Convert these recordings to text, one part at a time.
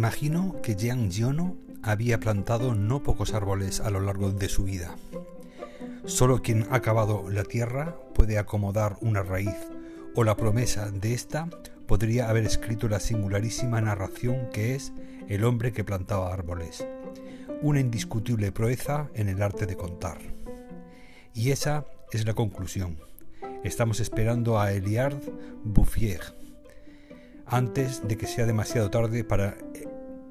Imagino que Jean Giono había plantado no pocos árboles a lo largo de su vida. Solo quien ha cavado la tierra puede acomodar una raíz, o la promesa de ésta podría haber escrito la singularísima narración que es El hombre que plantaba árboles, una indiscutible proeza en el arte de contar. Y esa es la conclusión. Estamos esperando a Eliard Bouffier antes de que sea demasiado tarde para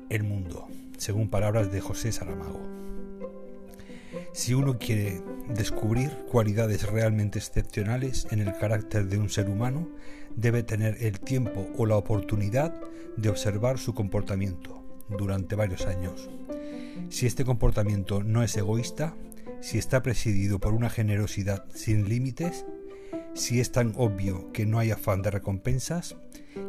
el mundo, según palabras de José Saramago. Si uno quiere descubrir cualidades realmente excepcionales en el carácter de un ser humano, debe tener el tiempo o la oportunidad de observar su comportamiento durante varios años. Si este comportamiento no es egoísta, si está presidido por una generosidad sin límites, si es tan obvio que no hay afán de recompensas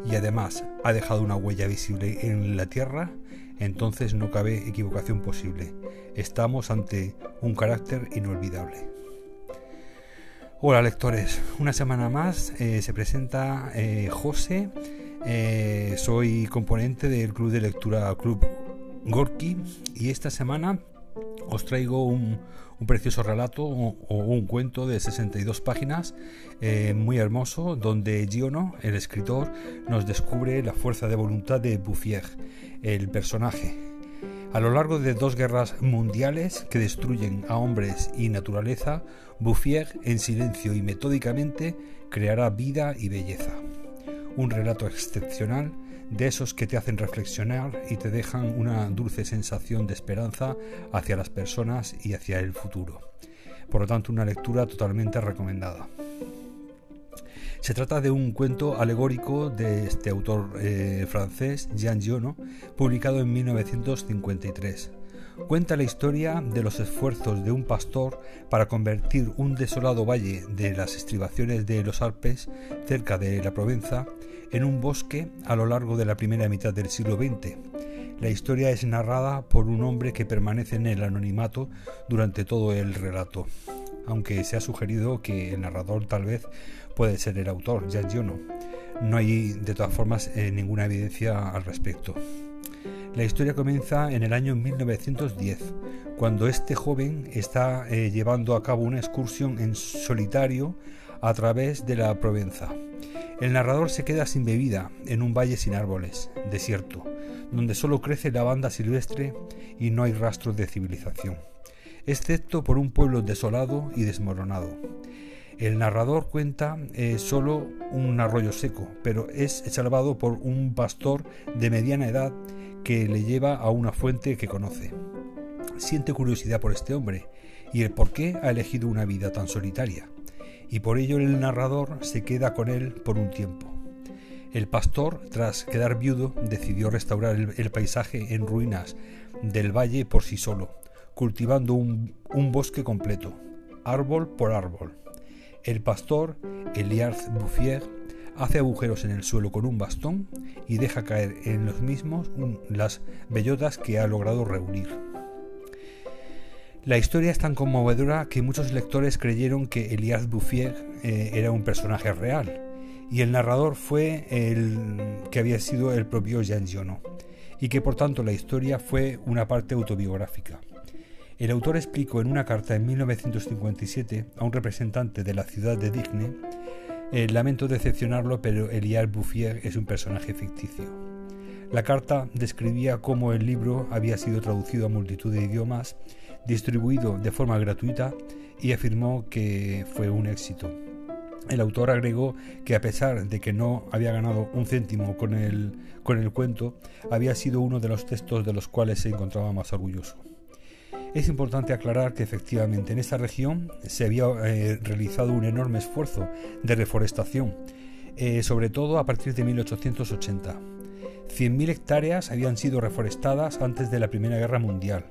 y además ha dejado una huella visible en la tierra, entonces no cabe equivocación posible. Estamos ante un carácter inolvidable. Hola lectores, una semana más eh, se presenta eh, José, eh, soy componente del club de lectura Club Gorky y esta semana os traigo un, precioso relato o, un cuento de 62 páginas eh, muy hermoso donde Giono, el escritor, nos descubre la fuerza de voluntad de Bouffier, el personaje. A lo largo de dos guerras mundiales que destruyen a hombres y naturaleza, Bouffier, en silencio y metódicamente, creará vida y belleza. Un relato excepcional de esos que te hacen reflexionar y te dejan una dulce sensación de esperanza hacia las personas y hacia el futuro. Por lo tanto, una lectura totalmente recomendada. Se trata de un cuento alegórico de este autor eh, francés, Jean Giono, publicado en 1953. Cuenta la historia de los esfuerzos de un pastor para convertir un desolado valle de las estribaciones de los Alpes, cerca de la Provenza, en un bosque a lo largo de la primera mitad del siglo XX. La historia es narrada por un hombre que permanece en el anonimato durante todo el relato, aunque se ha sugerido que el narrador tal vez puede ser el autor, ya yo no. No hay de todas formas eh, ninguna evidencia al respecto. La historia comienza en el año 1910, cuando este joven está eh, llevando a cabo una excursión en solitario a través de la Provenza. El narrador se queda sin bebida en un valle sin árboles, desierto, donde solo crece la banda silvestre y no hay rastros de civilización, excepto por un pueblo desolado y desmoronado. El narrador cuenta eh, solo un arroyo seco, pero es salvado por un pastor de mediana edad que le lleva a una fuente que conoce. Siente curiosidad por este hombre y el por qué ha elegido una vida tan solitaria y por ello el narrador se queda con él por un tiempo. El pastor, tras quedar viudo, decidió restaurar el, paisaje en ruinas del valle por sí solo, cultivando un, bosque completo, árbol por árbol. El pastor, Eliard Bouffier, hace agujeros en el suelo con un bastón y deja caer en los mismos las bellotas que ha logrado reunir. La historia es tan conmovedora que muchos lectores creyeron que Elias Bouffier eh, era un personaje real y el narrador fue el que había sido el propio Jean Giono y que por tanto la historia fue una parte autobiográfica. El autor explicó en una carta en 1957 a un representante de la ciudad de Digne, eh, lamento decepcionarlo, pero Elias Bouffier es un personaje ficticio. La carta describía cómo el libro había sido traducido a multitud de idiomas distribuido de forma gratuita y afirmó que fue un éxito. El autor agregó que a pesar de que no había ganado un céntimo con el, con el cuento, había sido uno de los textos de los cuales se encontraba más orgulloso. Es importante aclarar que efectivamente en esta región se había eh, realizado un enorme esfuerzo de reforestación, eh, sobre todo a partir de 1880. 100.000 hectáreas habían sido reforestadas antes de la Primera Guerra Mundial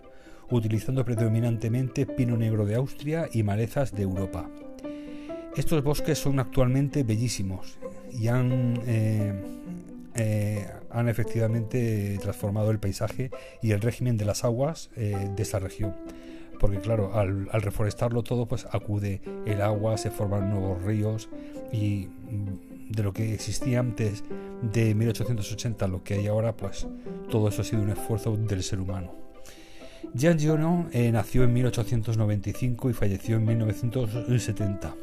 utilizando predominantemente pino negro de Austria y malezas de Europa. Estos bosques son actualmente bellísimos y han, eh, eh, han efectivamente transformado el paisaje y el régimen de las aguas eh, de esta región. Porque claro, al, reforestarlo todo, pues acude el agua, se forman nuevos ríos y de lo que existía antes de 1880 lo que hay ahora, pues todo eso ha sido un esfuerzo del ser humano. Jean Giono eh, nació en 1895 y falleció en 1970.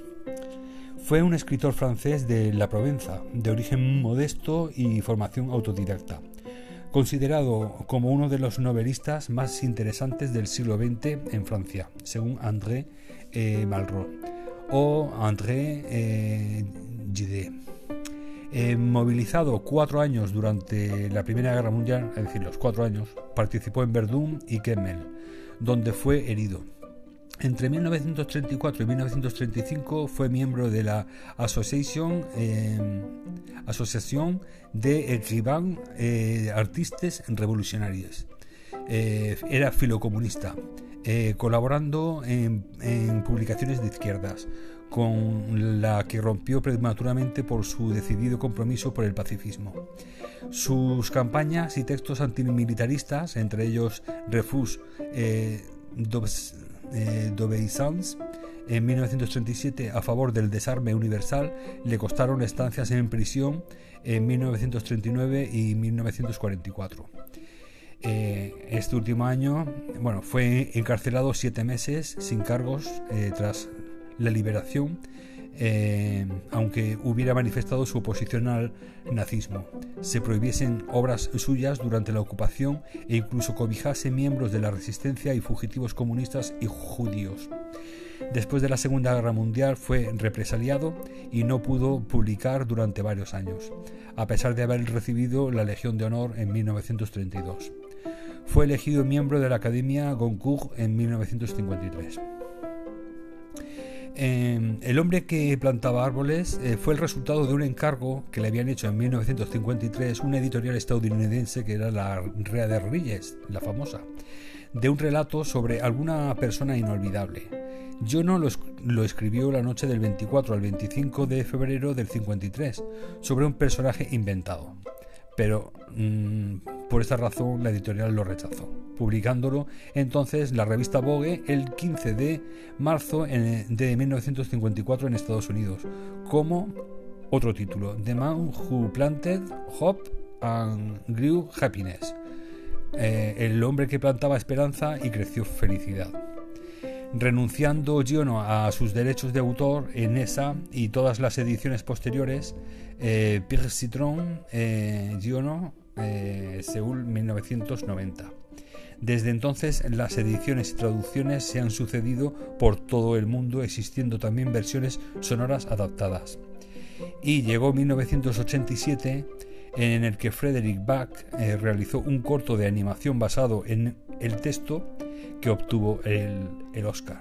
Fue un escritor francés de la Provenza, de origen modesto y formación autodidacta, considerado como uno de los novelistas más interesantes del siglo XX en Francia, según André eh, Malraux o André eh, Gide. Eh, movilizado cuatro años durante la Primera Guerra Mundial, es decir, los cuatro años, participó en Verdún y Kemmel, donde fue herido. Entre 1934 y 1935 fue miembro de la Association, eh, Asociación de Écrivains eh, Artistes Revolucionarios. Eh, era filocomunista, colaborando en, publicaciones de izquierdas, con la que rompió prematuramente por su decidido compromiso por el pacifismo. Sus campañas y textos antimilitaristas, entre ellos Refus eh, d'Obeisance en 1937 a favor del desarme universal le costaron estancias en prisión en 1939 y 1944. Eh, este último año bueno, fue encarcelado siete meses sin cargos eh, tras la liberación eh, aunque hubiera manifestado su oposición al nazismo, se prohibiesen obras suyas durante la ocupación e incluso cobijase miembros de la resistencia y fugitivos comunistas y judíos. Después de la Segunda Guerra Mundial fue represaliado y no pudo publicar durante varios años, a pesar de haber recibido la Legión de Honor en 1932. Fue elegido miembro de la Academia Goncourt en 1953. Em, el hombre que plantaba árboles eh, fue el resultado de un encargo que le habían hecho en 1953 una editorial estadounidense que era la Rea de Reyes, la famosa, de un relato sobre alguna persona inolvidable. Yo no lo, escribió la noche del 24 al 25 de febrero del 53 sobre un personaje inventado pero mm, por esta razón la editorial lo rechazó, publicándolo entonces la revista Vogue el 15 de marzo de 1954 en Estados Unidos, como otro título, The Man Who Planted Hope and Grew Happiness, eh, el hombre que plantaba esperanza y creció felicidad. Renunciando Giono a sus derechos de autor en esa y todas las ediciones posteriores, eh, Pierre Citron, eh, Giono, eh, Seúl 1990. Desde entonces las ediciones y traducciones se han sucedido por todo el mundo, existiendo también versiones sonoras adaptadas. Y llegó 1987 en el que Frederick Bach eh, realizó un corto de animación basado en el texto que obtuvo el, Oscar.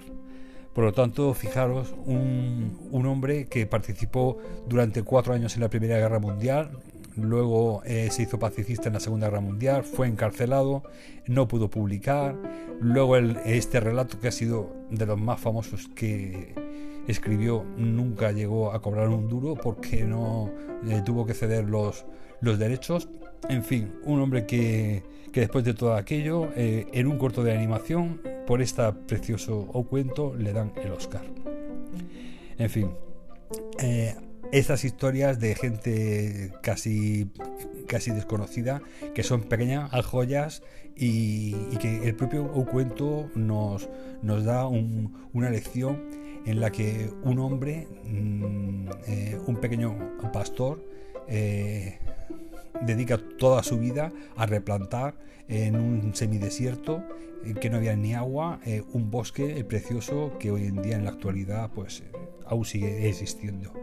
Por lo tanto, fijaros, un, un, hombre que participó durante cuatro años en la Primera Guerra Mundial, luego eh, se hizo pacifista en la Segunda Guerra Mundial, fue encarcelado, no pudo publicar, luego este relato que ha sido de los más famosos que escribió nunca llegó a cobrar un duro porque no eh, tuvo que ceder los, los derechos. En fin, un hombre que, después de todo aquello, eh, en un corto de animación, por este precioso cuento, le dan el Oscar. En fin, estas historias de gente casi, casi desconocida, que son pequeñas joyas y, que el propio cuento nos, nos da una lección en la que un hombre, mm, eh, un pequeño pastor, dedica toda su vida a replantar en un semidesierto en que no había ni agua eh, un bosque precioso que hoy en día en la actualidad pues eh, aún sigue existiendo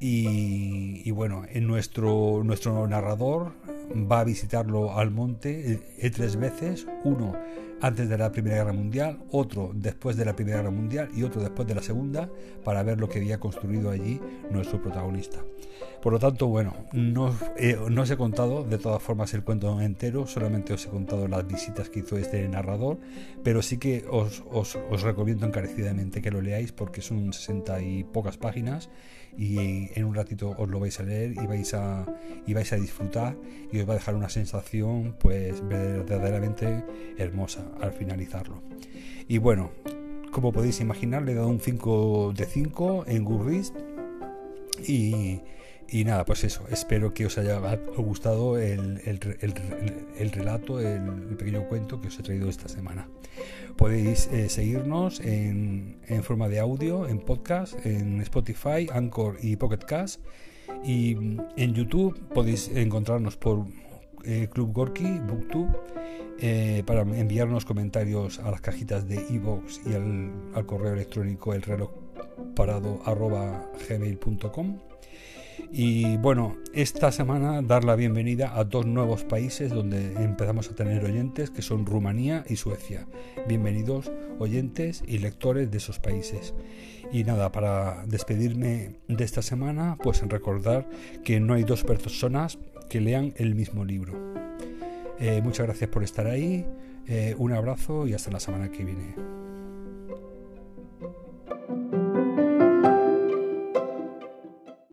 y, bueno en nuestro nuestro narrador va a visitarlo al monte eh, tres veces uno antes de la Primera Guerra Mundial, otro después de la Primera Guerra Mundial y otro después de la Segunda, para ver lo que había construido allí nuestro protagonista. Por lo tanto, bueno, no, eh, os he contado de todas formas el cuento entero, solamente os he contado las visitas que hizo este narrador, pero sí que os, os, os recomiendo encarecidamente que lo leáis porque son 60 y pocas páginas y en un ratito os lo vais a leer y vais a, y vais a disfrutar y os va a dejar una sensación pues verdaderamente hermosa al finalizarlo. Y bueno, como podéis imaginar, le he dado un 5 de 5 en Goodreads y, Y nada, pues eso, espero que os haya gustado el, relato, el, pequeño cuento que os he traído esta semana. Podéis eh, seguirnos en, forma de audio, en podcast, en Spotify, Anchor y Pocket Cast. Y en YouTube podéis encontrarnos por eh, Club Gorky, Booktube, eh, para enviarnos comentarios a las cajitas de iVoox y al, al, correo electrónico el reloj parado gmail.com y bueno, esta semana dar la bienvenida a dos nuevos países donde empezamos a tener oyentes, que son Rumanía y Suecia. Bienvenidos oyentes y lectores de esos países. Y nada, para despedirme de esta semana, pues en recordar que no hay dos personas que lean el mismo libro. Eh, muchas gracias por estar ahí, eh, un abrazo y hasta la semana que viene.